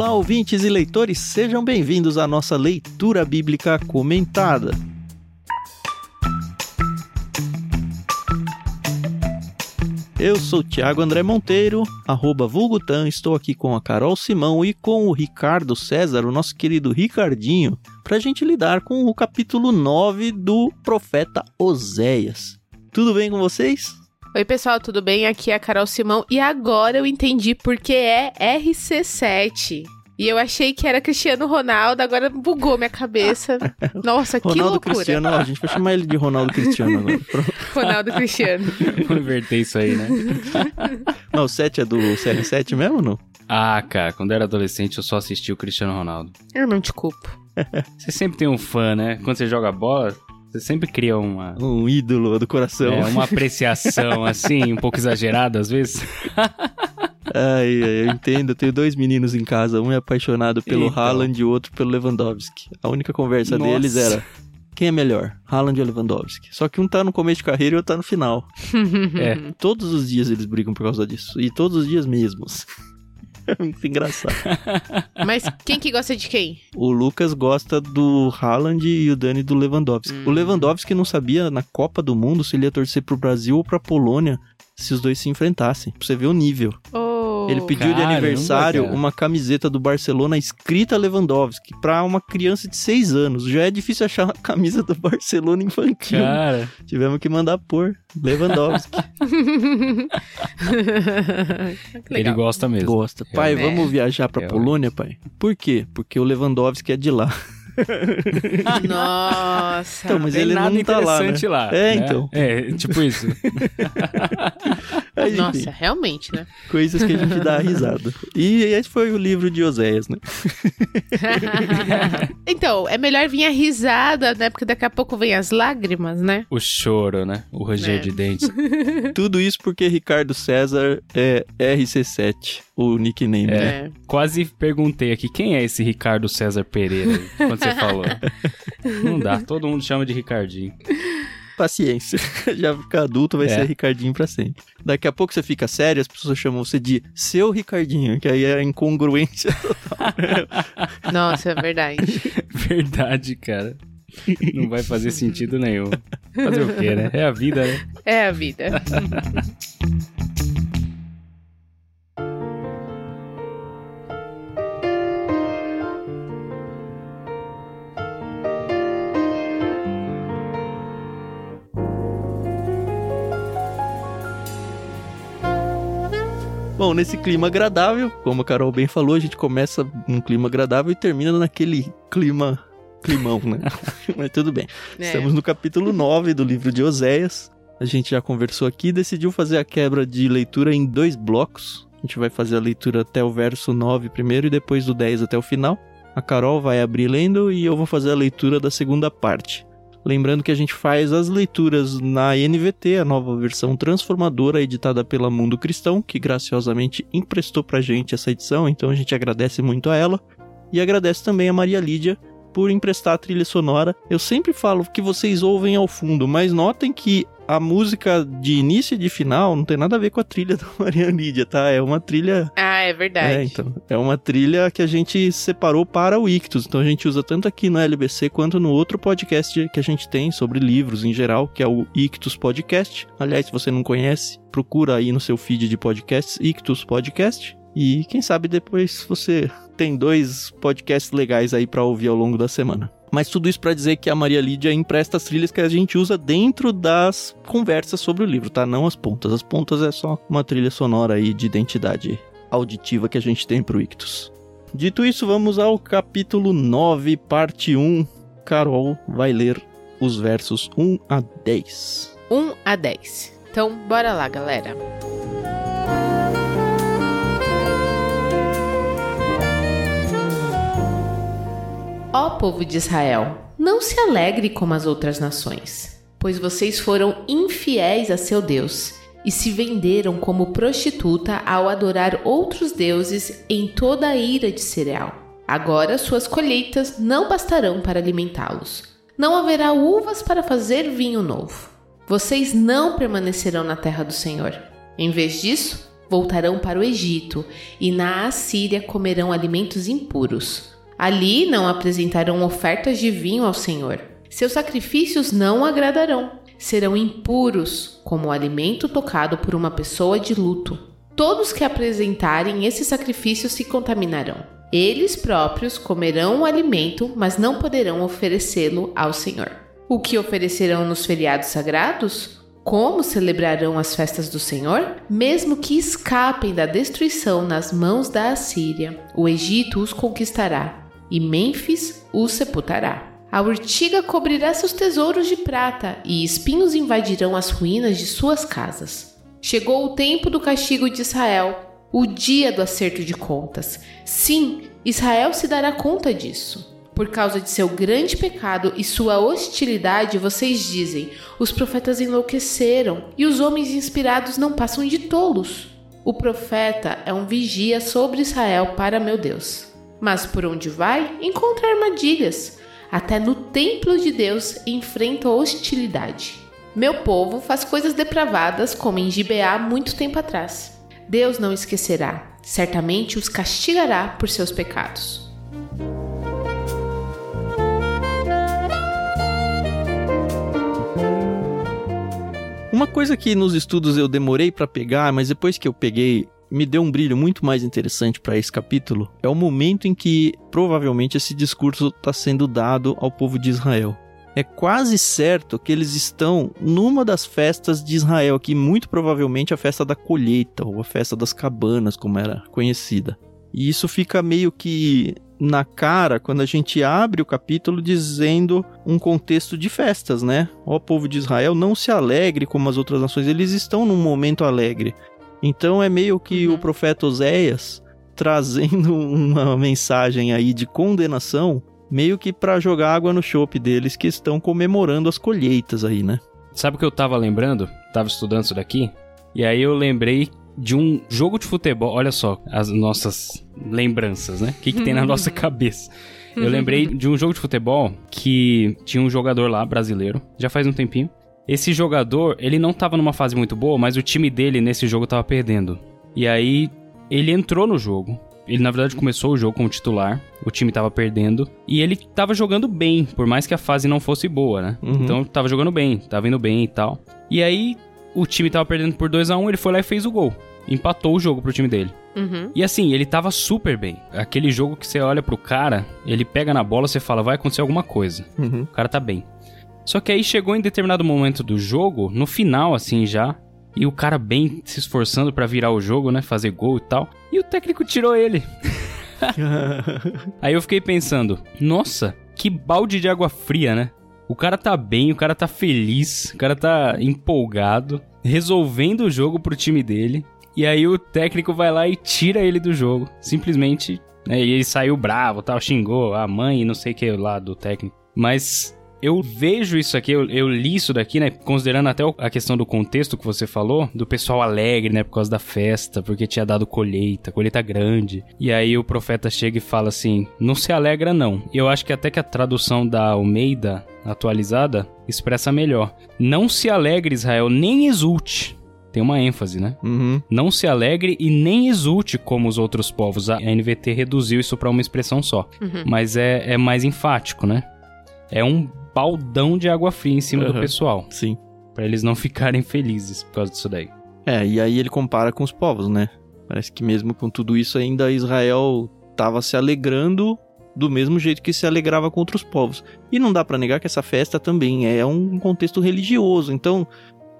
Olá, ouvintes e leitores, sejam bem-vindos à nossa leitura bíblica comentada. Eu sou Thiago André Monteiro, arroba Vulgutan, estou aqui com a Carol Simão e com o Ricardo César, o nosso querido Ricardinho, para a gente lidar com o capítulo 9 do profeta Oséias. Tudo bem com vocês? Oi, pessoal, tudo bem? Aqui é a Carol Simão e agora eu entendi porque é RC7. E eu achei que era Cristiano Ronaldo, agora bugou minha cabeça. Nossa, que Ronaldo loucura. Cristiano, a gente vai chamar ele de Ronaldo Cristiano agora. Pronto. Ronaldo Cristiano. Vou inverter isso aí, né? Não, o 7 é do CR7 mesmo, não? Ah, cara, quando eu era adolescente eu só assistia o Cristiano Ronaldo. Eu não te culpo. Você sempre tem um fã, né? Quando você joga bola, você sempre cria uma, Um ídolo do coração. é, uma apreciação, assim, um pouco exagerada às vezes. Ai, ai, eu entendo. Eu tenho dois meninos em casa. Um é apaixonado pelo Então. Haaland e o outro pelo Lewandowski. A única conversa Nossa. deles era: quem é melhor, Haaland ou Lewandowski? Só que um tá no começo de carreira e outro tá no final. É. Todos os dias eles brigam por causa disso. E todos os dias mesmos. Muito engraçado. Mas quem que gosta de quem? O Lucas gosta do Haaland e o Dani do Lewandowski. Hum. O Lewandowski não sabia na Copa do Mundo se ele ia torcer pro Brasil ou pra Polônia se os dois se enfrentassem. Pra você ver o nível. Ele pediu de Caramba, aniversário cara. uma camiseta do Barcelona escrita Lewandowski pra uma criança de 6 anos. Já é difícil achar uma camisa do Barcelona infantil. Cara, Tivemos que mandar pôr Lewandowski. ele gosta mesmo. Gosta. Pai, É. vamos viajar pra É, Polônia, pai? Por quê? Porque o Lewandowski é de lá. Nossa. Então, mas ele nada não tá lá, né? interessante lá. É, né? então. É, tipo isso. Enfim, Nossa, realmente, né? coisas que a gente dá risada. E esse foi o livro de Oséias, né? então, é melhor vir a risada, né? Porque daqui a pouco vem as lágrimas, né? O choro, né? O ranger É. de dentes. Tudo isso porque Ricardo César é RC7, o nickname, né? É. Quase perguntei aqui, quem é esse Ricardo César Pereira aí, quando você falou? Não dá, todo mundo chama de Ricardinho. Paciência. Já fica adulto, vai É. ser Ricardinho pra sempre. Daqui a pouco você fica sério, as pessoas chamam você de seu Ricardinho, que aí é a incongruência. Nossa, é verdade. Verdade, cara. Não vai fazer sentido nenhum. Fazer o quê, né? É a vida, né? É a vida. Bom, nesse clima agradável, como a Carol bem falou, a gente começa num clima agradável e termina naquele clima. climão, né? Mas tudo bem. É. Estamos no capítulo 9 do livro de Oséias. A gente já conversou aqui e decidiu fazer a quebra de leitura em dois blocos. A gente vai fazer a leitura até o verso 9 primeiro e depois do 10 até o final. A Carol vai abrir lendo e eu vou fazer a leitura da segunda parte. Lembrando que a gente faz as leituras na NVT, a nova versão transformadora editada pela Mundo Cristão, que graciosamente emprestou pra gente essa edição, então a gente agradece muito a ela. E agradece também a Maria Lídia por emprestar a trilha sonora. Eu sempre falo que vocês ouvem ao fundo, mas notem que a música de início e de final não tem nada a ver com a trilha da Maria Lídia, tá? É uma trilha Ah, é verdade. é, então. É uma trilha que a gente separou para o Ictus. Então a gente usa tanto aqui no LBC quanto no outro podcast que a gente tem sobre livros em geral, que é o Ictus Podcast. Aliás, se você não conhece, procura aí no seu feed de podcasts, Ictus Podcast. E quem sabe depois você tem dois podcasts legais aí para ouvir ao longo da semana. Mas tudo isso para dizer que a Maria Lídia empresta as trilhas que a gente usa dentro das conversas sobre o livro, tá? Não as pontas. As pontas é só uma trilha sonora aí de identidade auditiva que a gente tem pro Ictus. Dito isso, vamos ao capítulo 9, parte 1. Carol vai ler os versos 1 a 10. 1 a 10. Então, bora lá, galera. Ó povo de Israel, não se alegre como as outras nações, pois vocês foram infiéis a seu Deus e se venderam como prostituta ao adorar outros deuses em toda a ira de cereal. Agora suas colheitas não bastarão para alimentá-los. Não haverá uvas para fazer vinho novo. Vocês não permanecerão na terra do Senhor. Em vez disso, voltarão para o Egito e na Assíria comerão alimentos impuros. Ali não apresentarão ofertas de vinho ao Senhor. Seus sacrifícios não agradarão. Serão impuros, como o alimento tocado por uma pessoa de luto. Todos que apresentarem esse sacrifício se contaminarão. Eles próprios comerão o alimento, mas não poderão oferecê-lo ao Senhor. O que oferecerão nos feriados sagrados? Como celebrarão as festas do Senhor? Mesmo que escapem da destruição nas mãos da Assíria, o Egito os conquistará e Mênfis os sepultará. A urtiga cobrirá seus tesouros de prata e espinhos invadirão as ruínas de suas casas. Chegou o tempo do castigo de Israel, o dia do acerto de contas. Sim, Israel se dará conta disso. Por causa de seu grande pecado e sua hostilidade, vocês dizem: os profetas enlouqueceram e os homens inspirados não passam de tolos. O profeta é um vigia sobre Israel para meu Deus. Mas por onde vai, encontra armadilhas. Até no templo de Deus enfrenta hostilidade. Meu povo faz coisas depravadas, como em Gibeá muito tempo atrás. Deus não esquecerá, certamente os castigará por seus pecados. Uma coisa que nos estudos eu demorei para pegar, mas depois que eu peguei, me deu um brilho muito mais interessante para esse capítulo, é o momento em que provavelmente esse discurso está sendo dado ao povo de Israel. É quase certo que eles estão numa das festas de Israel, que muito provavelmente é a festa da colheita, ou a festa das cabanas, como era conhecida. E isso fica meio que na cara quando a gente abre o capítulo dizendo um contexto de festas, né? Ó povo de Israel, não se alegre como as outras nações, eles estão num momento alegre. Então é meio que uhum. o profeta Oséias trazendo uma mensagem aí de condenação, meio que para jogar água no chope deles que estão comemorando as colheitas aí, né? Sabe o que eu tava lembrando? Tava estudando isso daqui, e aí eu lembrei de um jogo de futebol. Olha só as nossas lembranças, né? O que, que tem na nossa cabeça. Eu lembrei de um jogo de futebol que tinha um jogador lá, brasileiro, já faz um tempinho. Esse jogador, ele não tava numa fase muito boa, mas o time dele nesse jogo tava perdendo. E aí, ele entrou no jogo. Ele, na verdade, começou o jogo como titular. O time tava perdendo. E ele tava jogando bem, por mais que a fase não fosse boa, né? Uhum. Então, tava jogando bem, tava indo bem e tal. E aí, o time tava perdendo por 2 a 1 um, ele foi lá e fez o gol. Empatou o jogo pro time dele. Uhum. E assim, ele tava super bem. Aquele jogo que você olha pro cara, ele pega na bola, você fala, vai acontecer alguma coisa. Uhum. O cara tá bem. Só que aí chegou em determinado momento do jogo, no final assim já, e o cara bem se esforçando para virar o jogo, né, fazer gol e tal, e o técnico tirou ele. aí eu fiquei pensando, nossa, que balde de água fria, né? O cara tá bem, o cara tá feliz, o cara tá empolgado, resolvendo o jogo pro time dele. E aí o técnico vai lá e tira ele do jogo. Simplesmente, né? E ele saiu bravo, tal, xingou a mãe e não sei o que lá do técnico. Mas eu vejo isso aqui, eu, eu, li isso daqui, né? Considerando até a questão do contexto que você falou, do pessoal alegre, né? Por causa da festa, porque tinha dado colheita, colheita grande. E aí o profeta chega e fala assim: não se alegra, não. E eu acho que até que a tradução da Almeida atualizada expressa melhor. Não se alegre, Israel, nem exulte. Tem uma ênfase, né? Uhum. Não se alegre e nem exulte como os outros povos. A NVT reduziu isso para uma expressão só. Uhum. Mas é, é mais enfático, né? É um baldão de água fria em cima uhum. do pessoal. Sim. Para eles não ficarem felizes por causa disso daí. É, e aí ele compara com os povos, né? Parece que mesmo com tudo isso ainda Israel estava se alegrando do mesmo jeito que se alegrava com outros povos. E não dá para negar que essa festa também é um contexto religioso, então,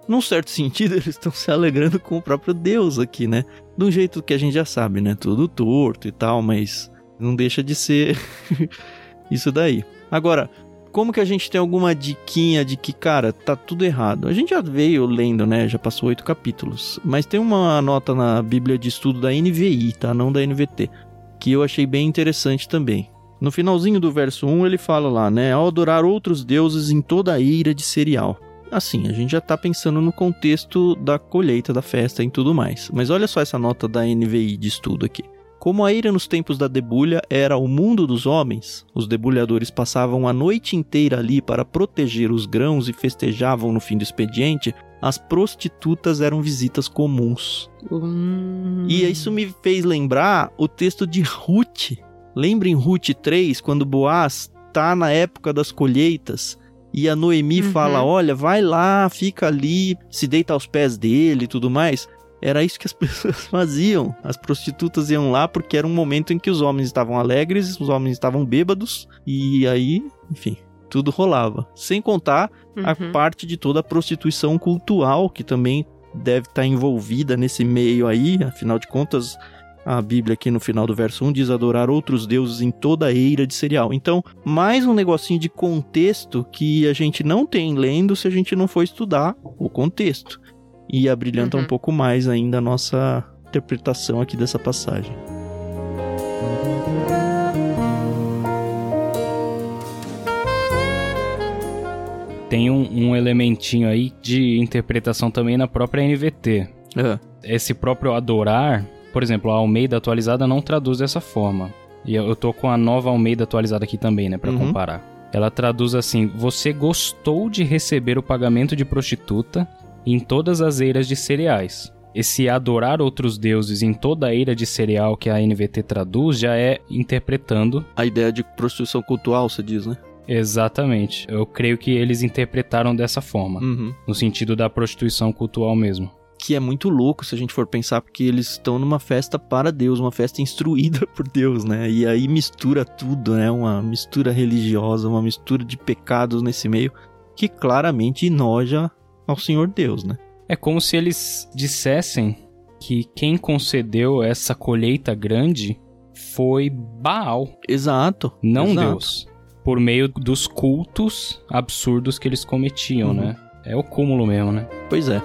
num certo sentido, eles estão se alegrando com o próprio Deus aqui, né? De um jeito que a gente já sabe, né? Tudo torto e tal, mas não deixa de ser isso daí. Agora, como que a gente tem alguma diquinha de que, cara, tá tudo errado? A gente já veio lendo, né? Já passou oito capítulos. Mas tem uma nota na Bíblia de Estudo da NVI, tá? Não da NVT. Que eu achei bem interessante também. No finalzinho do verso 1 ele fala lá, né? Ao adorar outros deuses em toda a ira de cereal. Assim, a gente já tá pensando no contexto da colheita da festa e tudo mais. Mas olha só essa nota da NVI de estudo aqui. Como a ira nos tempos da debulha era o mundo dos homens, os debulhadores passavam a noite inteira ali para proteger os grãos e festejavam no fim do expediente, as prostitutas eram visitas comuns. Hum. E isso me fez lembrar o texto de Ruth. Lembrem Ruth 3, quando Boaz tá na época das colheitas e a Noemi Uhum. fala: Olha, vai lá, fica ali, se deita aos pés dele e tudo mais. Era isso que as pessoas faziam. As prostitutas iam lá porque era um momento em que os homens estavam alegres, os homens estavam bêbados, e aí, enfim, tudo rolava. Sem contar a Uhum. parte de toda a prostituição cultural que também deve estar envolvida nesse meio aí, afinal de contas, a Bíblia aqui no final do verso 1 diz adorar outros deuses em toda a eira de cereal. Então, mais um negocinho de contexto que a gente não tem lendo se a gente não for estudar o contexto. E abrilhanta Uhum. um pouco mais ainda a nossa interpretação aqui dessa passagem. Tem um, um elementinho aí de interpretação também na própria NVT. É. Esse próprio adorar, por exemplo, a Almeida atualizada não traduz dessa forma. E eu eu tô com a nova Almeida atualizada aqui também, né, Pra Uhum. comparar. Ela traduz assim: Você gostou de receber o pagamento de prostituta em todas as eiras de cereais. Esse adorar outros deuses em toda a eira de cereal que a NVT traduz já é interpretando A ideia de prostituição cultural, você diz, né? exatamente. Eu creio que eles interpretaram dessa forma, Uhum. no sentido da prostituição cultural mesmo. que é muito louco se a gente for pensar, porque eles estão numa festa para Deus, uma festa instruída por Deus, né? E aí mistura tudo, né? Uma mistura religiosa, uma mistura de pecados nesse meio, que claramente enoja ao Senhor Deus, né? É como se eles dissessem que quem concedeu essa colheita grande foi Baal, Exato. não exato. Deus. Por meio dos cultos absurdos que eles cometiam, Uhum. né? É o cúmulo mesmo, né? Pois é.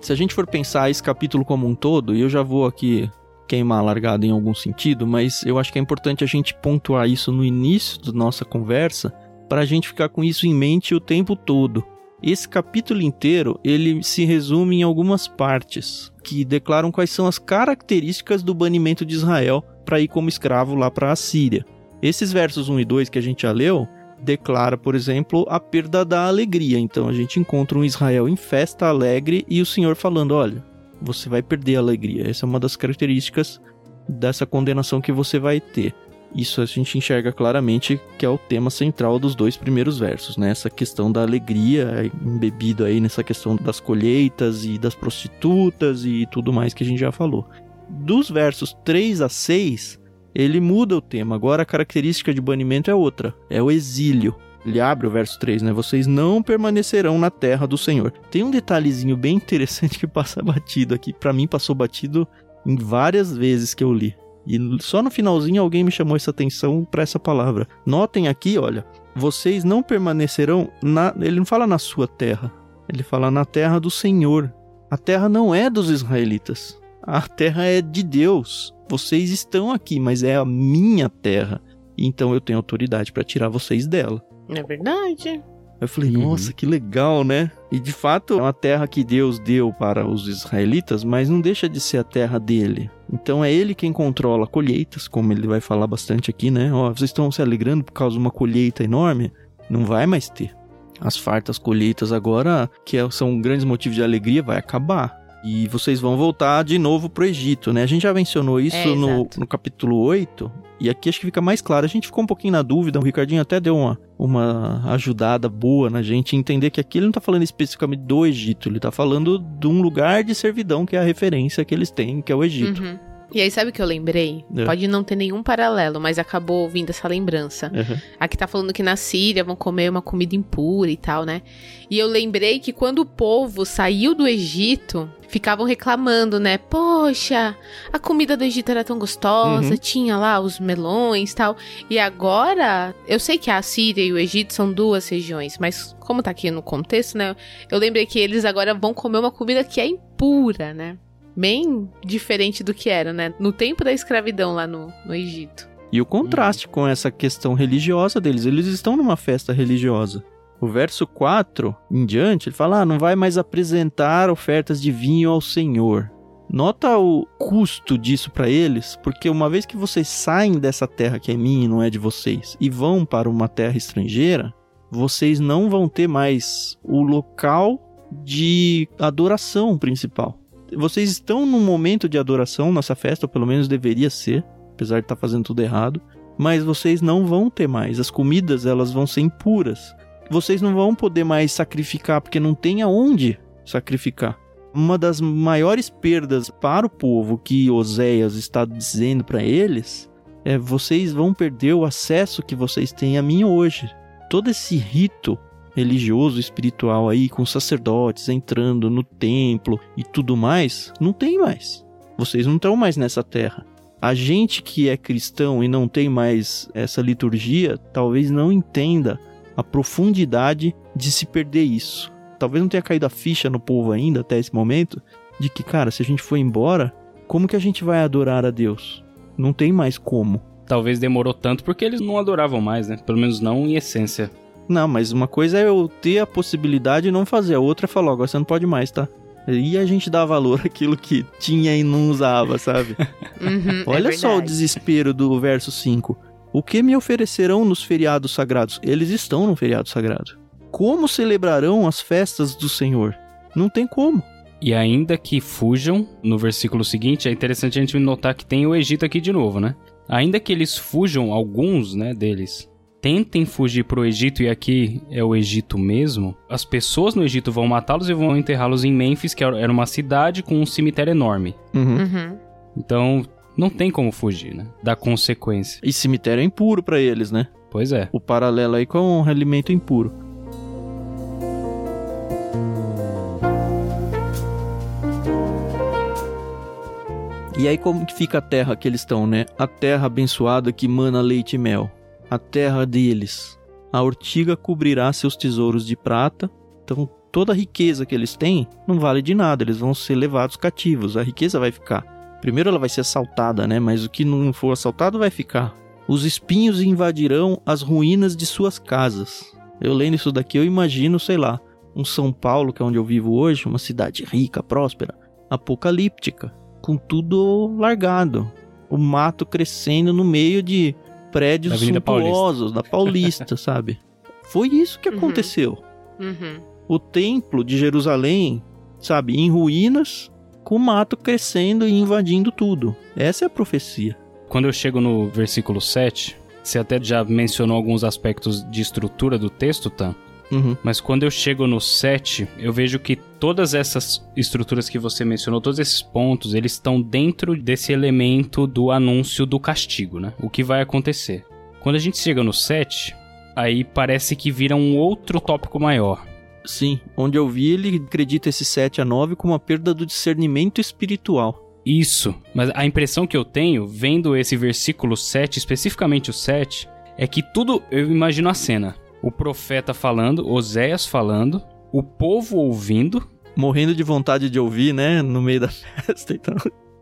Se a gente for pensar esse capítulo como um todo, e eu já vou aqui queimar a largada em algum sentido, mas eu acho que é importante a gente pontuar isso no início da nossa conversa, para a gente ficar com isso em mente o tempo todo. Esse capítulo inteiro, ele se resume em algumas partes que declaram quais são as características do banimento de Israel para ir como escravo lá para a Síria. Esses versos 1 e 2 que a gente já leu, declara, por exemplo, a perda da alegria. Então a gente encontra um Israel em festa alegre e o Senhor falando: olha, você vai perder a alegria. Essa é uma das características dessa condenação que você vai ter. Isso a gente enxerga claramente que é o tema central dos dois primeiros versos, né? Essa questão da alegria embebido aí nessa questão das colheitas e das prostitutas e tudo mais que a gente já falou. Dos versos 3 a 6, ele muda o tema. Agora a característica de banimento é outra, é o exílio. Ele abre o verso 3, né? Vocês não permanecerão na terra do Senhor. Tem um detalhezinho bem interessante que passa batido aqui. Pra mim passou batido em várias vezes que eu li. E só no finalzinho alguém me chamou essa atenção para essa palavra. Notem aqui, olha, vocês não permanecerão na, ele não fala na sua terra. Ele fala na terra do Senhor. A terra não é dos israelitas. A terra é de Deus. Vocês estão aqui, mas é a minha terra. Então eu tenho autoridade para tirar vocês dela. É verdade. Eu falei, Uhum. nossa, que legal, né? E de fato, é uma terra que Deus deu para os israelitas, mas não deixa de ser a terra dele. Então é ele quem controla colheitas, como ele vai falar bastante aqui, né? Ó, vocês estão se alegrando por causa de uma colheita enorme? Não vai mais ter. As fartas colheitas agora, que é- são grandes motivos de alegria, vai acabar. E vocês vão voltar de novo pro Egito, né? A gente já mencionou isso É, no, no capítulo 8, e aqui acho que fica mais claro. A gente ficou um pouquinho na dúvida, o Ricardinho até deu uma, uma ajudada boa na gente entender que aqui ele não tá falando especificamente do Egito, ele tá falando de um lugar de servidão que é a referência que eles têm, que é o Egito. Uhum. E aí, sabe o que eu lembrei? É. Pode não ter nenhum paralelo, mas acabou vindo essa lembrança. Uhum. Aqui tá falando que na Síria vão comer uma comida impura e tal, né? E eu lembrei que quando o povo saiu do Egito, ficavam reclamando, né? Poxa, a comida do Egito era tão gostosa, Uhum. tinha lá os melões e tal. E agora, eu sei que a Síria e o Egito são duas regiões, mas como tá aqui no contexto, né? Eu lembrei que eles agora vão comer uma comida que é impura, né? Bem diferente do que era, né? No tempo da escravidão lá no, no Egito. E o contraste com essa questão religiosa deles, eles estão numa festa religiosa. O verso 4 em diante, ele fala: ah, não vai mais apresentar ofertas de vinho ao Senhor. Nota o custo disso para eles, porque uma vez que vocês saem dessa terra que é minha e não é de vocês e vão para uma terra estrangeira, vocês não vão ter mais o local de adoração principal. Vocês estão num momento de adoração nessa festa, ou pelo menos deveria ser, apesar de estar tá fazendo tudo errado, mas vocês não vão ter mais. As comidas elas vão ser impuras. Vocês não vão poder mais sacrificar porque não tem aonde sacrificar. Uma das maiores perdas para o povo que Oséias está dizendo para eles é: vocês vão perder o acesso que vocês têm a mim hoje. Todo esse rito religioso, espiritual aí, com sacerdotes entrando no templo e tudo mais, não tem mais. Vocês não estão mais nessa terra. A gente que é cristão e não tem mais essa liturgia, talvez não entenda a profundidade de se perder isso talvez não tenha caído a ficha no povo ainda até esse momento, de que, cara, se a gente for embora, como que a gente vai adorar a Deus? Não tem mais como. Talvez demorou tanto porque eles não adoravam mais, né? Pelo menos não em essência. Não, mas uma coisa é eu ter a possibilidade e não fazer, a outra é falar, agora você não pode mais, tá? E a gente dá valor àquilo que tinha e não usava, sabe? Uhum, Olha é só o desespero do verso 5. O que me oferecerão nos feriados sagrados? Eles estão no feriado sagrado como celebrarão as festas do Senhor? Não tem como. E ainda que fujam, no versículo seguinte, é interessante a gente notar que tem o Egito aqui de novo, né? Ainda que eles fujam, alguns né, deles, tentem fugir para o Egito, e aqui é o Egito mesmo, as pessoas no Egito vão matá-los e vão enterrá-los em Mênfis, que era uma cidade com um cemitério enorme. Uhum. Uhum. Então, não tem como fugir, né? Da consequência. E cemitério é impuro para eles, né? Pois é. O paralelo aí com o alimento impuro. E aí como que fica a terra que eles estão, né? A terra abençoada que mana leite e mel. A terra deles. A ortiga cobrirá seus tesouros de prata. Então toda a riqueza que eles têm não vale de nada, eles vão ser levados cativos. A riqueza vai ficar. Primeiro ela vai ser assaltada, né? Mas o que não for assaltado vai ficar. Os espinhos invadirão as ruínas de suas casas. Eu lendo isso daqui, eu imagino, sei lá, um São Paulo, que é onde eu vivo hoje, uma cidade rica, próspera, apocalíptica com tudo largado. O mato crescendo no meio de prédios suntuosos da Paulista, sabe? Foi isso que Uhum. aconteceu. Uhum. O templo de Jerusalém, sabe, em ruínas, com o mato crescendo e invadindo tudo. Essa é a profecia. Quando eu chego no versículo 7, você até já mencionou alguns aspectos de estrutura do texto, Tan. Uhum. Mas quando eu chego no 7, eu vejo que todas essas estruturas que você mencionou, todos esses pontos, eles estão dentro desse elemento do anúncio do castigo, né? O que vai acontecer. Quando a gente chega no 7, aí parece que vira um outro tópico maior. Sim, onde eu vi ele acredita esse 7 a 9 como a perda do discernimento espiritual. Isso, mas a impressão que eu tenho, vendo esse versículo 7, especificamente o 7, é que tudo, eu imagino a cena. O profeta falando, Oséias falando, o povo ouvindo, Morrendo de vontade de ouvir, né? No meio da festa. Então,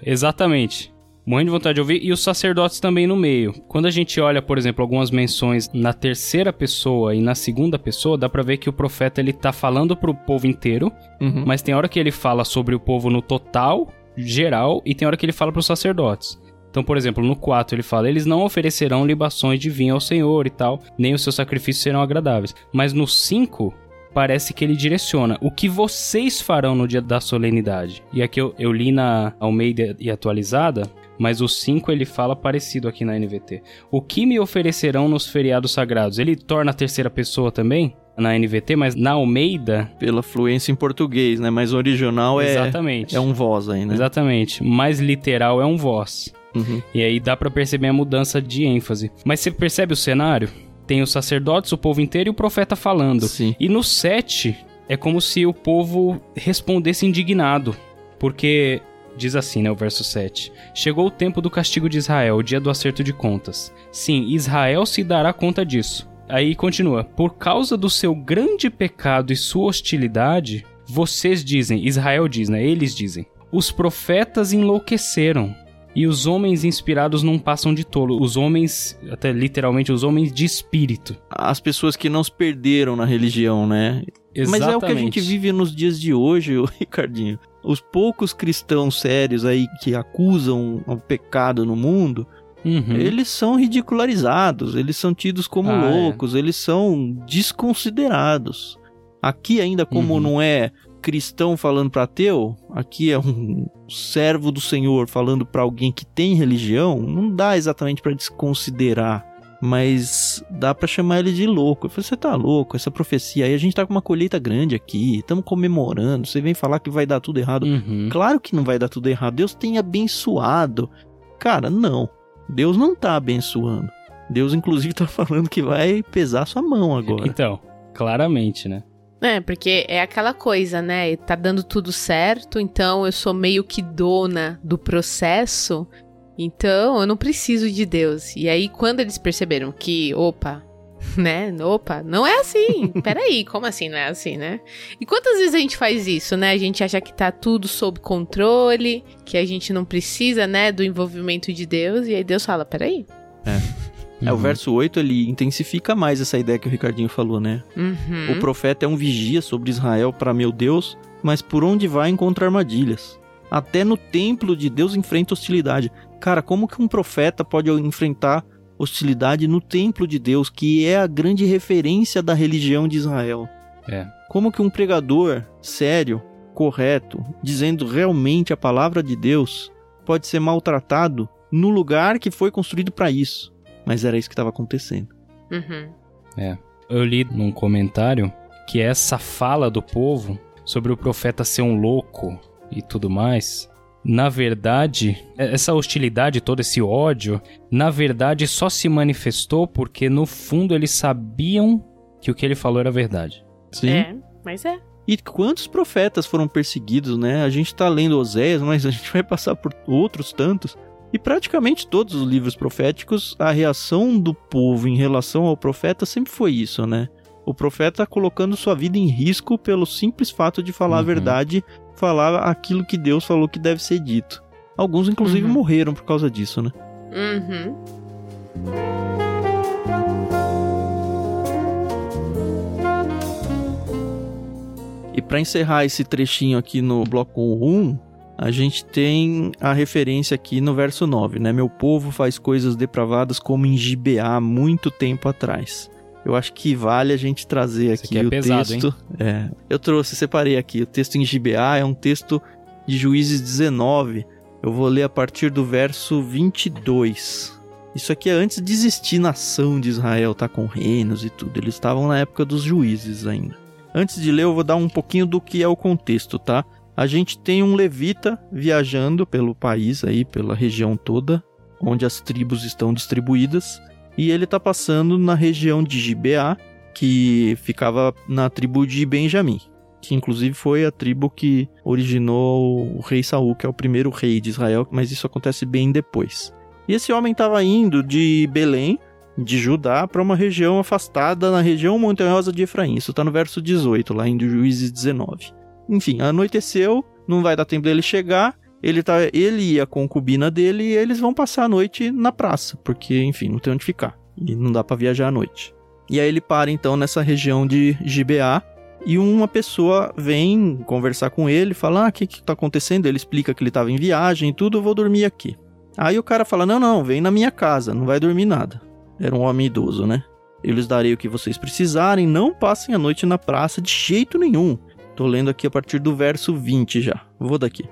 Exatamente. Morrendo de vontade de ouvir e os sacerdotes também no meio. Quando a gente olha, por exemplo, algumas menções na terceira pessoa e na segunda pessoa, dá pra ver que o profeta ele tá falando pro povo inteiro, uhum. mas tem hora que ele fala sobre o povo no total, geral, e tem hora que ele fala pros sacerdotes. Então, por exemplo, no 4 ele fala: Eles não oferecerão libações de vinho ao Senhor e tal, nem os seus sacrifícios serão agradáveis. Mas no 5, parece que ele direciona o que vocês farão no dia da solenidade. E aqui eu, eu li na Almeida e atualizada, mas o 5 ele fala parecido aqui na NVT. O que me oferecerão nos feriados sagrados? Ele torna a terceira pessoa também? Na NVT, mas na Almeida. Pela fluência em português, né? Mas o original é, Exatamente. é um voz aí, né? Exatamente. Mais literal é um voz. Uhum. E aí dá pra perceber a mudança de ênfase. Mas você percebe o cenário? Tem os sacerdotes, o povo inteiro e o profeta falando. Sim. E no 7 é como se o povo respondesse indignado, porque diz assim, né, o verso 7. Chegou o tempo do castigo de Israel, o dia do acerto de contas. Sim, Israel se dará conta disso. Aí continua: Por causa do seu grande pecado e sua hostilidade, vocês dizem, Israel diz, né? Eles dizem: Os profetas enlouqueceram. E os homens inspirados não passam de tolo. Os homens, até literalmente, os homens de espírito. As pessoas que não se perderam na religião, né? Mas é o que a gente vive nos dias de hoje, Ricardinho. Os poucos cristãos sérios aí que acusam o pecado no mundo, Uhum. eles são ridicularizados, eles são tidos como Ah, é. loucos, eles são desconsiderados. Aqui ainda como Uhum. não é cristão falando para ateu, aqui é um servo do Senhor falando para alguém que tem religião, não dá exatamente para desconsiderar, mas dá para chamar ele de louco. Eu falei, você tá louco? Essa profecia aí, a gente tá com uma colheita grande aqui, estamos comemorando, você vem falar que vai dar tudo errado. Uhum. Claro que não vai dar tudo errado. Deus tem abençoado. Cara, não. Deus não tá abençoando. Deus, inclusive, tá falando que vai pesar sua mão agora. Então, claramente, né? É, porque é aquela coisa, né? Tá dando tudo certo, então eu sou meio que dona do processo, então eu não preciso de Deus. E aí, quando eles perceberam que, opa, né? Opa, não é assim. Peraí, como assim não é assim, né? E quantas vezes a gente faz isso, né? A gente acha que tá tudo sob controle, que a gente não precisa, né, do envolvimento de Deus, e aí Deus fala: peraí. É, o Uhum. verso 8 ele intensifica mais essa ideia que o Ricardinho falou, né? Uhum. O profeta é um vigia sobre Israel para meu Deus, mas por onde vai encontra armadilhas. Até no templo de Deus enfrenta hostilidade. Cara, como que um profeta pode enfrentar hostilidade no templo de Deus, que é a grande referência da religião de Israel? É. Como que um pregador sério, correto, dizendo realmente a palavra de Deus, pode ser maltratado no lugar que foi construído para isso? Mas era isso que estava acontecendo. Uhum. Eu li num comentário que essa fala do povo sobre o profeta ser um louco e tudo mais, na verdade, essa hostilidade, todo esse ódio, na verdade só se manifestou porque no fundo eles sabiam que o que ele falou era verdade. Sim. É, mas é. E quantos profetas foram perseguidos, né? A gente tá lendo Oséias, mas a gente vai passar por outros tantos. E praticamente todos os livros proféticos, a reação do povo em relação ao profeta sempre foi isso, né? O profeta colocando sua vida em risco pelo simples fato de falar a Uhum. verdade, falar aquilo que Deus falou que deve ser dito. Alguns, inclusive, Uhum. morreram por causa disso, né? Uhum. E para encerrar esse trechinho aqui no bloco 1, a gente tem a referência aqui no verso 9, né? Meu povo faz coisas depravadas como em Gibeá muito tempo atrás. Eu acho que vale a gente trazer aqui aqui é o pesado, texto. É, eu trouxe, separei aqui. O texto em Gibeá é um texto de Juízes 19. Eu vou ler a partir do verso 22. Isso aqui é antes de existir nação de Israel, tá? Com reinos e tudo. Eles estavam na época dos juízes ainda. Antes de ler, eu vou dar um pouquinho do que é o contexto, tá? A gente tem um levita viajando pelo país aí, pela região toda, onde as tribos estão distribuídas, e ele tá passando na região de Gibeá, que ficava na tribo de Benjamim, que inclusive foi a tribo que originou o rei Saul, que é o primeiro rei de Israel, mas isso acontece bem depois. E esse homem estava indo de Belém, de Judá, para uma região afastada na região montanhosa de Efraim. Isso está no verso 18, lá em Juízes 19. Enfim, anoiteceu, não vai dar tempo dele chegar. Ele, tá, ele e a concubina dele, e eles vão passar a noite na praça, porque, enfim, não tem onde ficar. E não dá para viajar à noite. E aí ele para então nessa região de Gibeá, e uma pessoa vem conversar com ele, fala: Ah, o que que tá acontecendo? Ele explica que ele estava em viagem e tudo, vou dormir aqui. Aí o cara fala: Não, não, vem na minha casa, não vai dormir nada. Era um homem idoso, né? Eu lhes darei o que vocês precisarem, não passem a noite na praça de jeito nenhum. Tô lendo aqui a partir do verso 20 já. Vou daqui.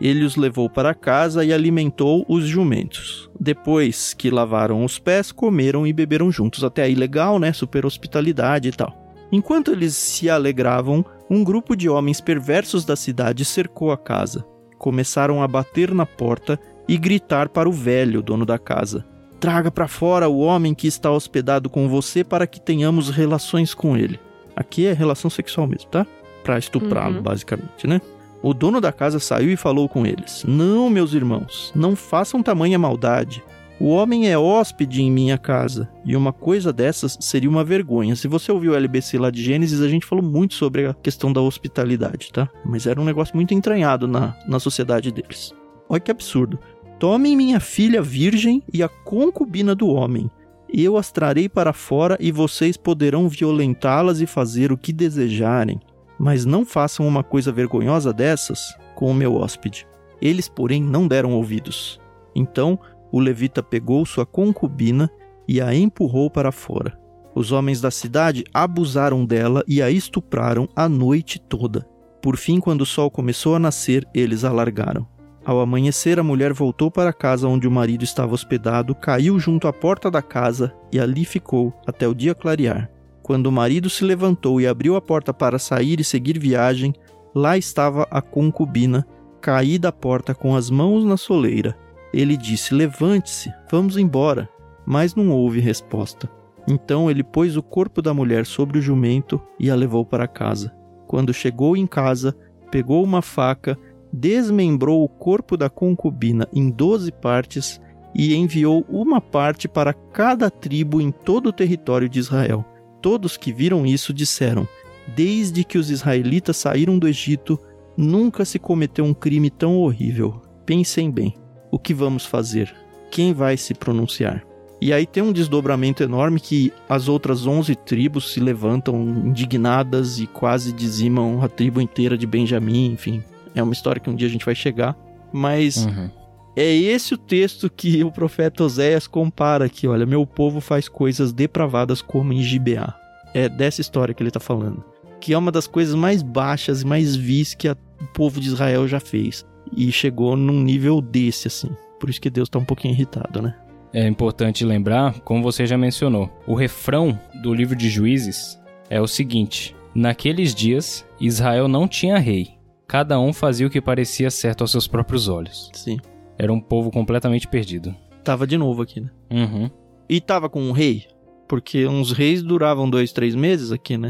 Ele os levou para casa e alimentou os jumentos. Depois que lavaram os pés, comeram e beberam juntos. Até aí legal, né? Super hospitalidade e tal. Enquanto eles se alegravam, um grupo de homens perversos da cidade cercou a casa. Começaram a bater na porta e gritar para o velho dono da casa: Traga para fora o homem que está hospedado com você para que tenhamos relações com ele. Aqui é relação sexual mesmo, tá? Para estuprá-lo, Uhum. basicamente, né? O dono da casa saiu e falou com eles: Não, meus irmãos, não façam tamanha maldade. O homem é hóspede em minha casa, e uma coisa dessas seria uma vergonha. Se você ouviu o LBC lá de Gênesis, a gente falou muito sobre a questão da hospitalidade, tá? Mas era um negócio muito entranhado na, na sociedade deles. Olha que absurdo. Tomem minha filha virgem e a concubina do homem. Eu as trarei para fora e vocês poderão violentá-las e fazer o que desejarem. Mas não façam uma coisa vergonhosa dessas com o meu hóspede. Eles, porém, não deram ouvidos. Então o levita pegou sua concubina e a empurrou para fora. Os homens da cidade abusaram dela e a estupraram a noite toda. Por fim, quando o sol começou a nascer, eles a largaram. Ao amanhecer, a mulher voltou para a casa onde o marido estava hospedado, caiu junto à porta da casa e ali ficou até o dia clarear. Quando o marido se levantou e abriu a porta para sair e seguir viagem, lá estava a concubina, caída à porta com as mãos na soleira. Ele disse: Levante-se, vamos embora. Mas não houve resposta. Então ele pôs o corpo da mulher sobre o jumento e a levou para casa. Quando chegou em casa, pegou uma faca, desmembrou o corpo da concubina em doze partes e enviou uma parte para cada tribo em todo o território de Israel. Todos que viram isso disseram: Desde que os israelitas saíram do Egito, nunca se cometeu um crime tão horrível. Pensem bem: o que vamos fazer? Quem vai se pronunciar? E aí tem um desdobramento enorme que as outras 11 tribos se levantam indignadas e quase dizimam a tribo inteira de Benjamim, enfim. É uma história que um dia a gente vai chegar, mas uhum. É esse o texto que o profeta Oséias compara aqui, olha, meu povo faz coisas depravadas como em Gibeá. É dessa história que ele está falando, que é uma das coisas mais baixas e mais vis que a, o povo de Israel já fez e chegou num nível desse assim. Por isso que Deus está um pouquinho irritado, né? É importante lembrar, como você já mencionou, o refrão do livro de Juízes é o seguinte: Naqueles dias, Israel não tinha rei. Cada um fazia o que parecia certo aos seus próprios olhos. Sim. Era um povo completamente perdido. Tava de novo aqui, né? Uhum. E tava com um rei? Porque uns reis duravam dois, três meses aqui, né?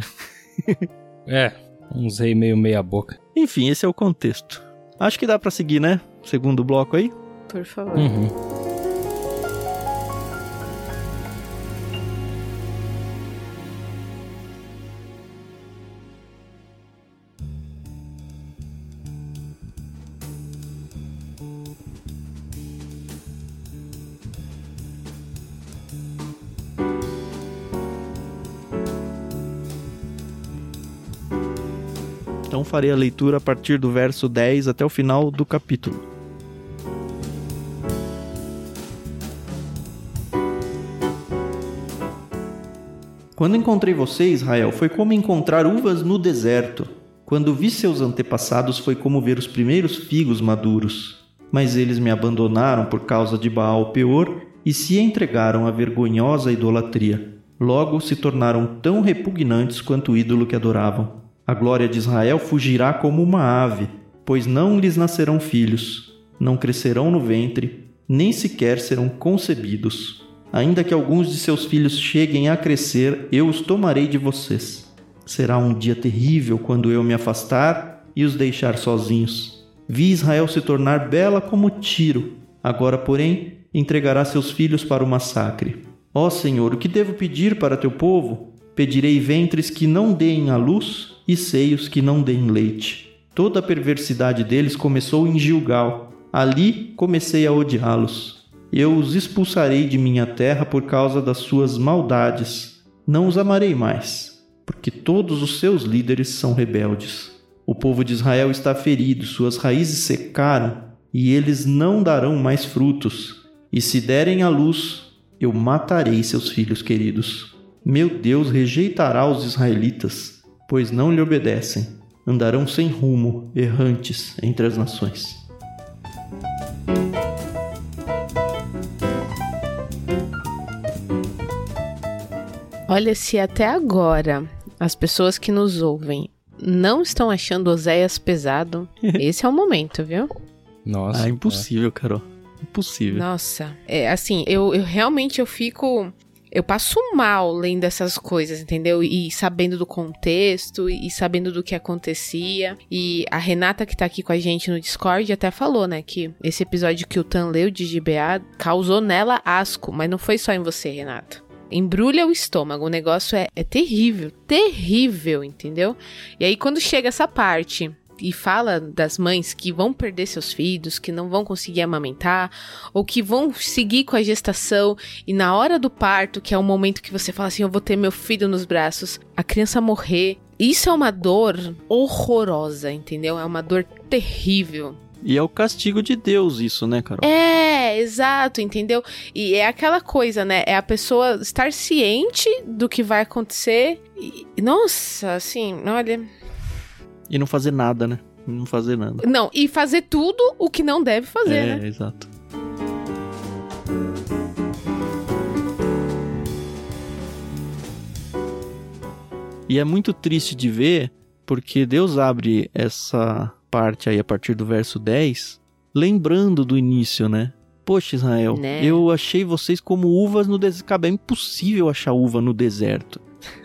é, uns reis meio meia boca. Enfim, esse é o contexto. Acho que dá para seguir, né? Segundo bloco aí. Por favor. Uhum. Então farei a leitura a partir do verso 10 até o final do capítulo. Quando encontrei você, Israel, foi como encontrar uvas no deserto. Quando vi seus antepassados, foi como ver os primeiros figos maduros. Mas eles me abandonaram por causa de Baal Peor e se entregaram à vergonhosa idolatria. Logo se tornaram tão repugnantes quanto o ídolo que adoravam. A glória de Israel fugirá como uma ave, pois não lhes nascerão filhos, não crescerão no ventre, nem sequer serão concebidos. Ainda que alguns de seus filhos cheguem a crescer, eu os tomarei de vocês. Será um dia terrível quando eu me afastar e os deixar sozinhos. Vi Israel se tornar bela como Tiro, agora, porém, entregará seus filhos para o massacre. Ó Senhor, o que devo pedir para teu povo? Pedirei ventres que não deem a luz e seios que não deem leite. Toda a perversidade deles começou em Gilgal. Ali comecei a odiá-los. Eu os expulsarei de minha terra por causa das suas maldades. Não os amarei mais, porque todos os seus líderes são rebeldes. O povo de Israel está ferido, suas raízes secaram, e eles não darão mais frutos. E se derem à luz, eu matarei seus filhos queridos. Meu Deus rejeitará os israelitas pois não lhe obedecem. Andarão sem rumo, errantes entre as nações. Olha, se até agora as pessoas que nos ouvem não estão achando Oséias pesado, esse é o momento, viu? Nossa. Ah, impossível, é. Carol. Impossível. Nossa, é assim, eu, eu realmente eu fico eu passo mal lendo essas coisas, entendeu? E sabendo do contexto e sabendo do que acontecia. E a Renata, que tá aqui com a gente no Discord, até falou, né, que esse episódio que o Tan leu de GBA causou nela asco, mas não foi só em você, Renata embrulha o estômago. O negócio é, é terrível, terrível, entendeu? E aí, quando chega essa parte e fala das mães que vão perder seus filhos, que não vão conseguir amamentar, ou que vão seguir com a gestação e na hora do parto, que é o momento que você fala assim, eu vou ter meu filho nos braços, a criança morrer. Isso é uma dor horrorosa, entendeu? É uma dor terrível. E é o castigo de Deus isso, né, Carol? É, exato, entendeu? E é aquela coisa, né? É a pessoa estar ciente do que vai acontecer. E, nossa, assim, olha. E não fazer nada, né? Não fazer nada. Não, e fazer tudo o que não deve fazer, é, né? exato. E é muito triste de ver, porque Deus abre essa parte aí a partir do verso 10, lembrando do início, né? Poxa, Israel, Né? eu achei vocês como uvas no deserto. Cara, é impossível achar uva no deserto.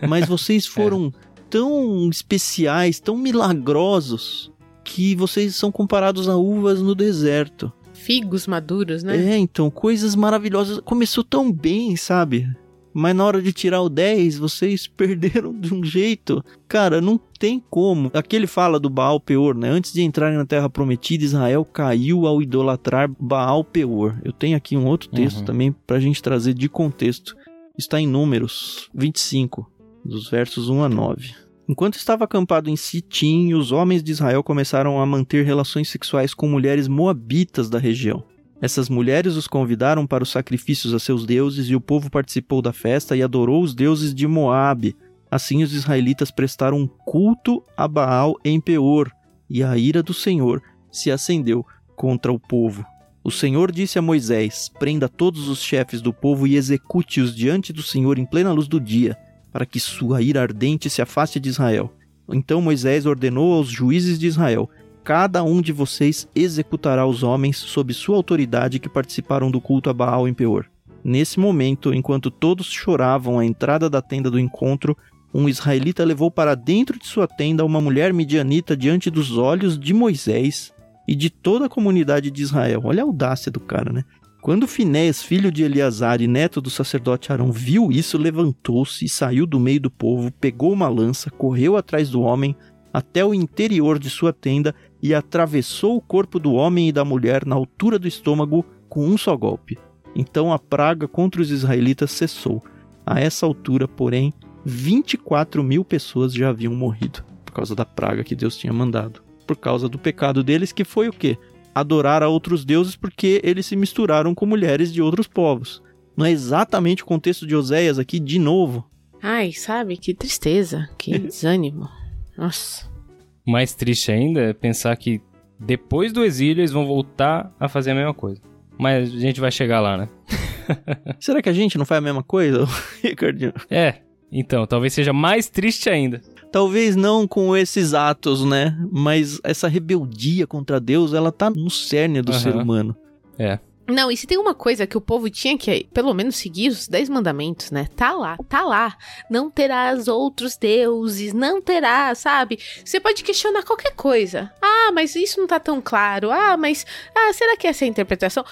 Mas vocês foram tão especiais, tão milagrosos, que vocês são comparados a uvas no deserto. Figos maduros, né? É, então, coisas maravilhosas. Começou tão bem, sabe? Mas na hora de tirar o 10, vocês perderam de um jeito. Cara, não tem como. Aqui ele fala do Baal Peor, né? Antes de entrarem na Terra Prometida, Israel caiu ao idolatrar Baal Peor. Eu tenho aqui um outro texto Uhum. também pra gente trazer de contexto. Está em Números 25, dos versos 1 a 9. Enquanto estava acampado em Sitim, os homens de Israel começaram a manter relações sexuais com mulheres moabitas da região. Essas mulheres os convidaram para os sacrifícios a seus deuses e o povo participou da festa e adorou os deuses de Moabe. Assim os israelitas prestaram um culto a Baal em Peor, e a ira do Senhor se acendeu contra o povo. O Senhor disse a Moisés: Prenda todos os chefes do povo e execute-os diante do Senhor em plena luz do dia, para que sua ira ardente se afaste de Israel. Então Moisés ordenou aos juízes de Israel: Cada um de vocês executará os homens sob sua autoridade que participaram do culto a Baal em Peor. Nesse momento, enquanto todos choravam à entrada da tenda do encontro, um israelita levou para dentro de sua tenda uma mulher midianita diante dos olhos de Moisés e de toda a comunidade de Israel. Olha a audácia do cara, né? Quando Finés, filho de Eleazar e neto do sacerdote Arão, viu isso, levantou-se e saiu do meio do povo, pegou uma lança, correu atrás do homem até o interior de sua tenda e atravessou o corpo do homem e da mulher na altura do estômago com um só golpe. Então a praga contra os israelitas cessou. A essa altura, porém, 24 mil pessoas já haviam morrido por causa da praga que Deus tinha mandado. Por causa do pecado deles, que foi o quê? Adorar a outros deuses porque eles se misturaram com mulheres de outros povos. Não é exatamente o contexto de Oséias aqui de novo? Ai, sabe? Que tristeza, que desânimo. Nossa. Mais triste ainda é pensar que depois do exílio eles vão voltar a fazer a mesma coisa. Mas a gente vai chegar lá, né? Será que a gente não faz a mesma coisa, Ricardinho? É, então, talvez seja mais triste ainda. Talvez não com esses atos, né? Mas essa rebeldia contra Deus, ela tá no cerne do Aham. ser humano. É. Não, e se tem uma coisa que o povo tinha que, pelo menos, seguir os dez mandamentos, né? Tá lá, tá lá. Não terás outros deuses, não terá, sabe? Você pode questionar qualquer coisa. Ah, mas isso não tá tão claro. Ah, mas. Ah, será que essa é a interpretação?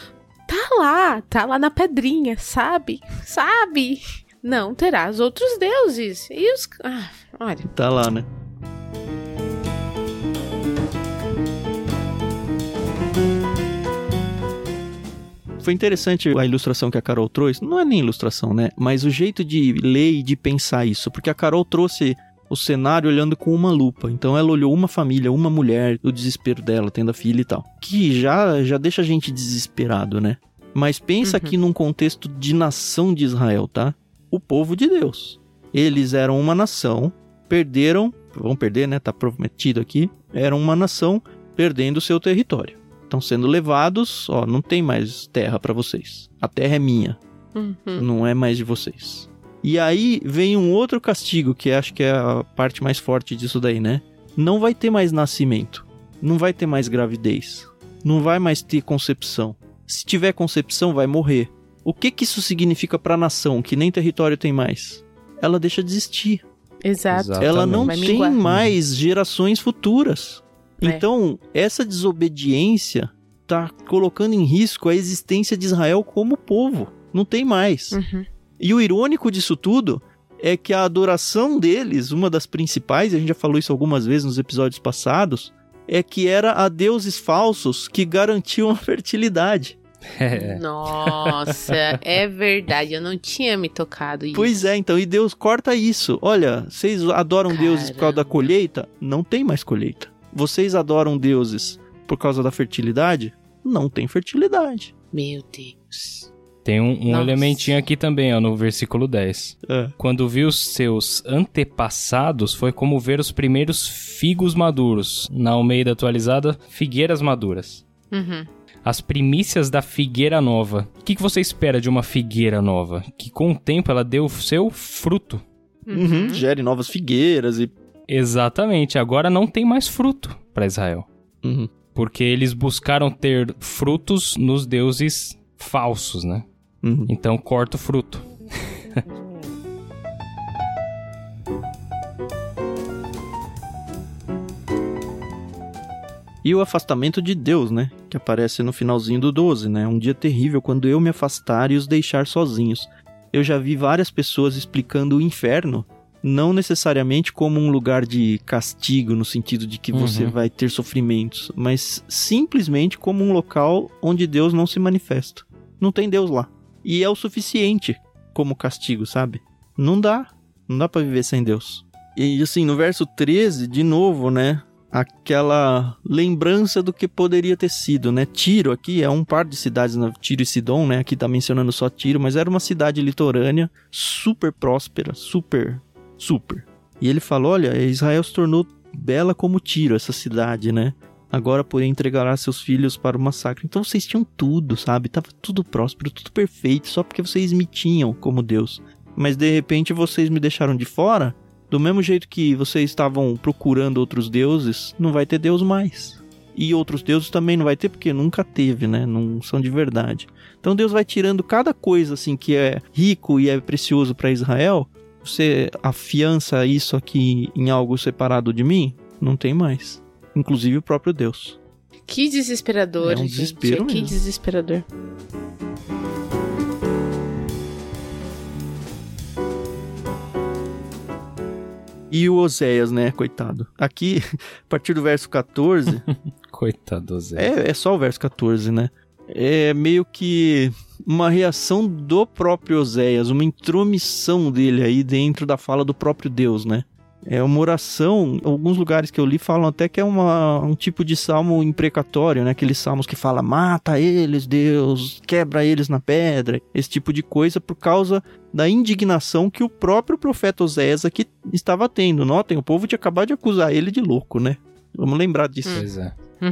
Tá lá, tá lá na pedrinha, sabe? Sabe? Não terás outros deuses. E os. Ah, olha. Tá lá, né? Foi interessante a ilustração que a Carol trouxe. Não é nem ilustração, né? Mas o jeito de ler e de pensar isso. Porque a Carol trouxe o cenário olhando com uma lupa. Então ela olhou uma família, uma mulher, o desespero dela, tendo a filha e tal. Que já, já deixa a gente desesperado, né? Mas pensa Uhum. aqui num contexto de nação de Israel, tá? O povo de Deus. Eles eram uma nação, perderam, vão perder, né? Tá prometido aqui. Eram uma nação perdendo seu território. Estão sendo levados, ó, não tem mais terra pra vocês. A terra é minha, Uhum. não é mais de vocês. E aí vem um outro castigo, que acho que é a parte mais forte disso daí, né? Não vai ter mais nascimento, não vai ter mais gravidez, não vai mais ter concepção. Se tiver concepção, vai morrer. O que que isso significa pra nação que nem território tem mais? Ela deixa de existir. Exato. Exato. Ela não Vai tem minguar. mais gerações futuras. É. Então, essa desobediência tá colocando em risco a existência de Israel como povo. Não tem mais. Uhum. E o irônico disso tudo é que a adoração deles, uma das principais, e a gente já falou isso algumas vezes nos episódios passados, é que era a deuses falsos que garantiam a fertilidade. É. Nossa, é verdade. Eu não tinha me tocado isso. Pois é, então, e Deus corta isso. Olha, vocês adoram deuses por causa da colheita? Não tem mais colheita. Vocês adoram deuses por causa da fertilidade? Não tem fertilidade. Meu Deus. Tem um, um elementinho aqui também, ó, no versículo 10. É. Quando viu seus antepassados, foi como ver os primeiros figos maduros. Na Almeida atualizada, figueiras maduras. Uhum. As primícias da figueira nova. O que, que você espera de uma figueira nova? Que com o tempo ela deu seu fruto. Uhum, Gere novas figueiras e. Exatamente, agora não tem mais fruto para Israel. Uhum. Porque eles buscaram ter frutos nos deuses falsos, né? Uhum. Então corta o fruto. E o afastamento de Deus, né? Que aparece no finalzinho do 12, né? Um dia terrível quando eu me afastar e os deixar sozinhos. Eu já vi várias pessoas explicando o inferno, não necessariamente como um lugar de castigo, no sentido de que Uhum. você vai ter sofrimentos, mas simplesmente como um local onde Deus não se manifesta. Não tem Deus lá. E é o suficiente como castigo, sabe? Não dá. Não dá pra viver sem Deus. E assim, no verso 13, de novo, né? Aquela lembrança do que poderia ter sido, né? Tiro aqui é um par de cidades, né? Tiro e Sidom, né? Aqui tá mencionando só Tiro, mas era uma cidade litorânea, super próspera, super, super. E ele falou, olha, Israel se tornou bela como Tiro, essa cidade, né? Agora, porém, entregará seus filhos para o massacre. Então vocês tinham tudo, sabe? Tava tudo próspero, tudo perfeito, só porque vocês me tinham como Deus. Mas de repente vocês me deixaram de fora do mesmo jeito que vocês estavam procurando outros deuses, não vai ter Deus mais. E outros deuses também não vai ter, porque nunca teve, né? Não são de verdade. Então Deus vai tirando cada coisa assim que é rico e é precioso para Israel. Você afiança isso aqui em algo separado de mim? Não tem mais. Inclusive o próprio Deus. Que desesperador, É um gente. desespero Que mesmo. desesperador. E o Oséias, né? Coitado. Aqui, a partir do verso 14, Coitado Zé. É, é só o verso 14, né? É meio que uma reação do próprio Oséias, uma intromissão dele aí dentro da fala do próprio Deus, né? É uma oração, alguns lugares que eu li falam até que é uma, um tipo de salmo imprecatório, né? Aqueles salmos que fala mata eles, Deus, quebra eles na pedra, esse tipo de coisa por causa da indignação que o próprio profeta Oséias aqui estava tendo. Notem, o povo tinha acabado de acusar ele de louco, né? Vamos lembrar disso. Pois é.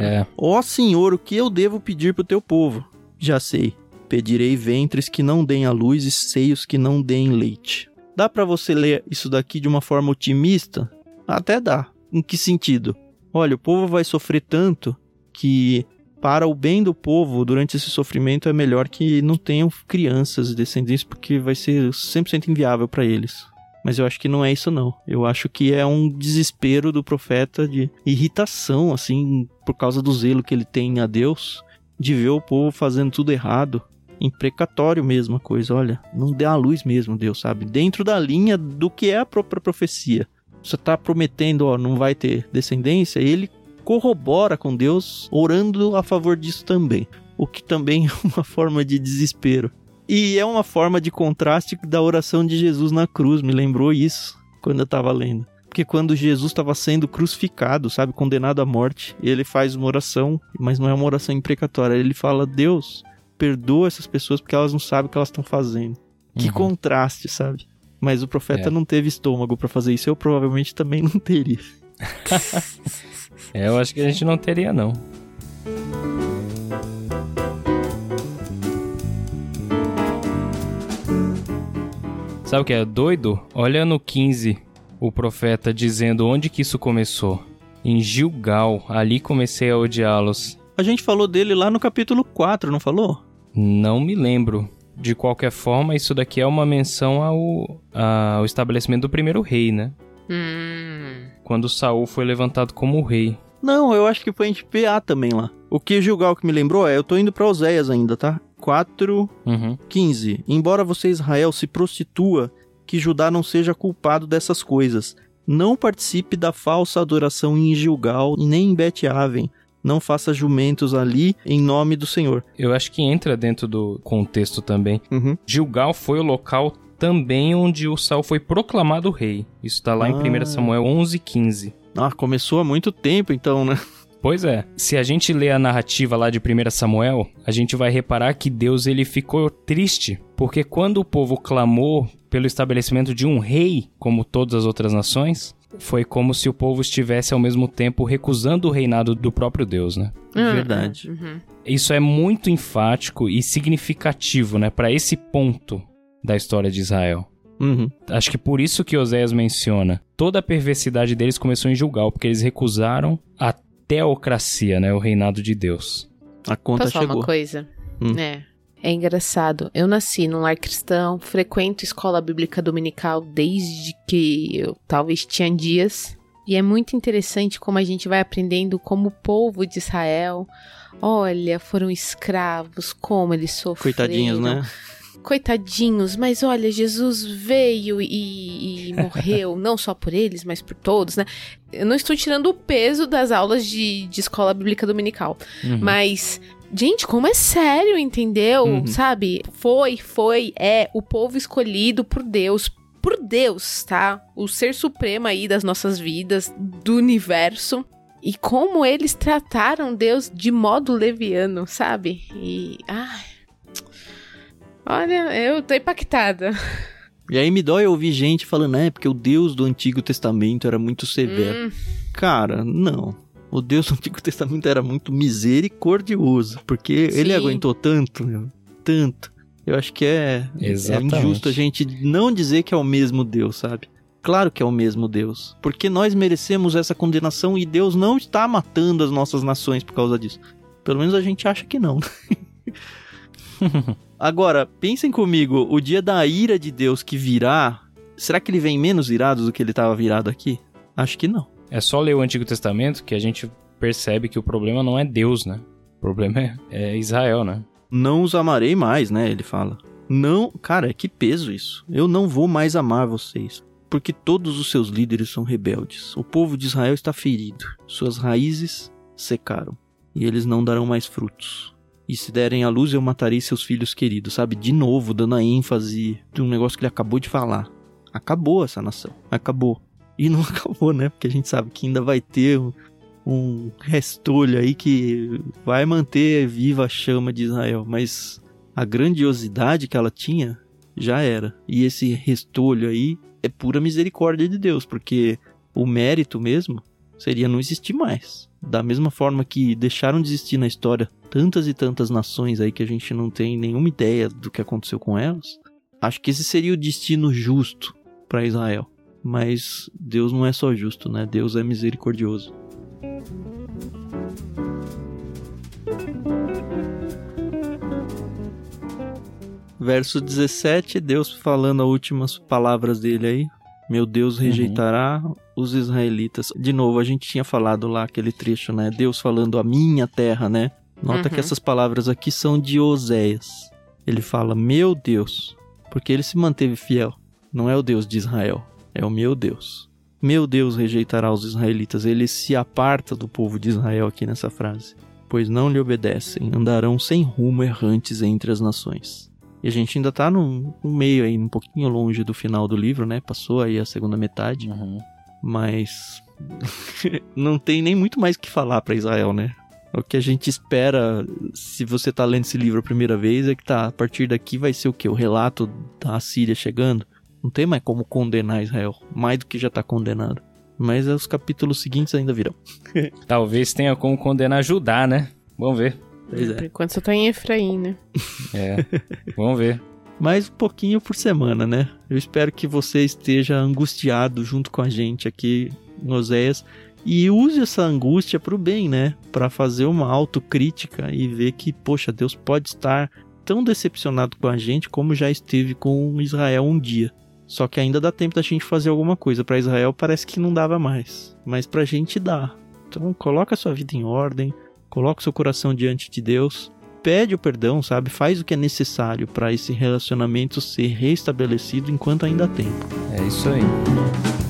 É. Ó Senhor, o que eu devo pedir pro teu povo? Já sei. Pedirei ventres que não deem a luz e seios que não deem leite. Dá pra você ler isso daqui de uma forma otimista? Até dá. Em que sentido? Olha, o povo vai sofrer tanto que para o bem do povo durante esse sofrimento é melhor que não tenham crianças e descendentes porque vai ser 100% inviável para eles. Mas eu acho que não é isso não. Eu acho que é um desespero do profeta de irritação, assim, por causa do zelo que ele tem a Deus, de ver o povo fazendo tudo errado. Imprecatório mesmo a coisa, olha, não dê a luz mesmo, Deus, sabe? Dentro da linha do que é a própria profecia. Você tá prometendo, ó, não vai ter descendência, ele corrobora com Deus, orando a favor disso também. O que também é uma forma de desespero. E é uma forma de contraste da oração de Jesus na cruz, me lembrou isso quando eu tava lendo. Porque quando Jesus estava sendo crucificado, sabe, condenado à morte, ele faz uma oração, mas não é uma oração imprecatória. Ele fala: Deus, perdoa essas pessoas porque elas não sabem o que elas estão fazendo. Que Uhum. contraste, sabe? Mas o profeta É. não teve estômago pra fazer isso, eu provavelmente também não teria. É, eu acho que a gente não teria, não. Sabe o que é doido? Olha no 15, o profeta dizendo onde que isso começou. Em Gilgal, ali comecei a odiá-los. A gente falou dele lá no capítulo 4, não falou? Não me lembro. De qualquer forma, isso daqui é uma menção ao, ao estabelecimento do primeiro rei, né? Hum. Quando Saul foi levantado como rei. Não, eu acho que foi em PA também lá. O que Gilgal que me lembrou é, eu tô indo pra Oséias ainda, tá? 4, Uhum. 15. Embora você, Israel, se prostitua, que Judá não seja culpado dessas coisas. Não participe da falsa adoração em Gilgal, nem em Bet-Aven. Não faça jumentos ali em nome do Senhor. Eu acho que entra dentro do contexto também. Uhum. Gilgal foi o local também onde o Saul foi proclamado rei. Isso tá lá em Ah. 1 Samuel 11:15. Ah, começou há muito tempo então, né? Pois é, se a gente lê a narrativa lá de 1 Samuel, a gente vai reparar que Deus ele ficou triste, porque quando o povo clamou pelo estabelecimento de um rei, como todas as outras nações, foi como se o povo estivesse ao mesmo tempo recusando o reinado do próprio Deus, né? Ah, Verdade. uhum. Isso é muito enfático e significativo, né, para esse ponto da história de Israel. Uhum. Acho que por isso que Oséias menciona. Toda a perversidade deles começou em Gilgal, porque eles recusaram a teocracia, né, o reinado de Deus. A conta Posso falar chegou. uma coisa? Hum. É. É engraçado. Eu nasci num lar cristão, frequento escola bíblica dominical desde que eu talvez tinha dias. E é muito interessante como a gente vai aprendendo como o povo de Israel, olha, foram escravos, como eles sofreram. Coitadinhos, né? Coitadinhos, mas olha, Jesus veio e, e morreu, não só por eles, mas por todos, né? Eu não estou tirando o peso das aulas de, de escola bíblica dominical. Uhum. Mas, gente, como é sério, entendeu? Uhum. Sabe? Foi, foi, é o povo escolhido por Deus. Por Deus, tá? O ser supremo aí das nossas vidas, do universo. E como eles trataram Deus de modo leviano, sabe? E. Ai. Olha, eu tô impactada. E aí me dói ouvir gente falando, é, porque o Deus do Antigo Testamento era muito severo. Hum, Cara, não. O Deus do Antigo Testamento era muito misericordioso, porque ele Sim. aguentou tanto, meu, tanto. Eu acho que é, é injusto a gente não dizer que é o mesmo Deus, sabe? Claro que é o mesmo Deus, porque nós merecemos essa condenação e Deus não está matando as nossas nações por causa disso. Pelo menos a gente acha que não. Agora, pensem comigo, o dia da ira de Deus que virá, será que ele vem menos irado do que ele estava virado aqui? Acho que não. É só ler o Antigo Testamento que a gente percebe que o problema não é Deus, né? O problema é, é Israel, né? Não os amarei mais, né? Ele fala. Não, cara, que peso isso. Eu não vou mais amar vocês, porque todos os seus líderes são rebeldes. O povo de Israel está ferido. Suas raízes secaram e eles não darão mais frutos. E se derem à luz, eu matarei seus filhos queridos, sabe? De novo, dando a ênfase de um negócio que ele acabou de falar. Acabou essa nação. Acabou. E não acabou, né? Porque a gente sabe que ainda vai ter um, um restolho aí que vai manter viva a chama de Israel. Mas a grandiosidade que ela tinha já era. E esse restolho aí é pura misericórdia de Deus, porque o mérito mesmo seria não existir mais. Da mesma forma que deixaram de existir na história tantas e tantas nações aí que a gente não tem nenhuma ideia do que aconteceu com elas, acho que esse seria o destino justo para Israel. Mas Deus não é só justo, né? Deus é misericordioso. Verso 17, Deus falando as últimas palavras dele aí. Meu Deus rejeitará os israelitas. De novo, a gente tinha falado lá aquele trecho, né? Deus falando a minha terra, né? Nota Uhum. que essas palavras aqui são de Oséias. Ele fala, meu Deus, porque ele se manteve fiel. Não é o Deus de Israel, é o meu Deus. Meu Deus rejeitará os israelitas. Ele se aparta do povo de Israel aqui nessa frase. Pois não lhe obedecem, andarão sem rumo errantes entre as nações. E a gente ainda tá no, no meio aí, um pouquinho longe do final do livro, né? Passou aí a segunda metade, Uhum. mas não tem nem muito mais o que falar pra Israel, né? O que a gente espera, se você tá lendo esse livro a primeira vez, é que tá, a partir daqui vai ser o quê? O relato da Síria chegando. Não tem mais como condenar Israel, mais do que já tá condenado. Mas os capítulos seguintes ainda virão. Talvez tenha como condenar Judá, né? Vamos ver. Pois Por é. enquanto só tá em Efraim, né? É, vamos ver. Mais um pouquinho por semana, né? Eu espero que você esteja angustiado junto com a gente aqui em Oséias e use essa angústia pro bem, né? Pra fazer uma autocrítica e ver que, poxa, Deus pode estar tão decepcionado com a gente como já esteve com Israel um dia. Só que ainda dá tempo da gente fazer alguma coisa. Pra Israel parece que não dava mais, mas pra gente dá. Então coloca a sua vida em ordem, coloca o seu coração diante de Deus pede o perdão, sabe? Faz o que é necessário para esse relacionamento ser restabelecido enquanto ainda há tempo. É isso aí.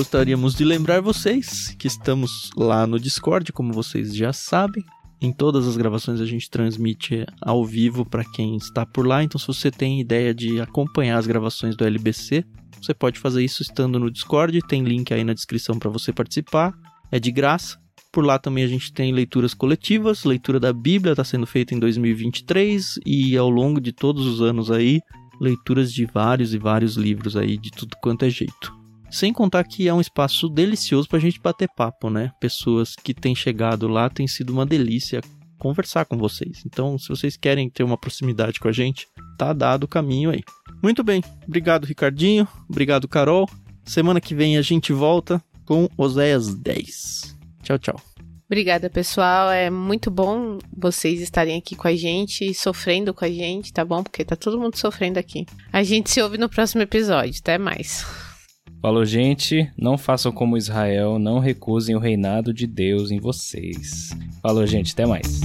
Gostaríamos de lembrar vocês que estamos lá no Discord, como vocês já sabem. Em todas as gravações a gente transmite ao vivo para quem está por lá. Então, se você tem ideia de acompanhar as gravações do LBC, você pode fazer isso estando no Discord. Tem link aí na descrição para você participar. É de graça. Por lá também a gente tem leituras coletivas, leitura da Bíblia está sendo feita em 2023 e ao longo de todos os anos aí, leituras de vários e vários livros aí de tudo quanto é jeito. Sem contar que é um espaço delicioso para a gente bater papo, né? Pessoas que têm chegado lá, tem sido uma delícia conversar com vocês. Então, se vocês querem ter uma proximidade com a gente, tá dado o caminho aí. Muito bem, obrigado Ricardinho, obrigado Carol. Semana que vem a gente volta com Oséias 10. Tchau, tchau. Obrigada, pessoal. É muito bom vocês estarem aqui com a gente, sofrendo com a gente, tá bom? Porque tá todo mundo sofrendo aqui. A gente se ouve no próximo episódio. Até mais. Falou, gente. Não façam como Israel, não recusem o reinado de Deus em vocês. Falou, gente. Até mais.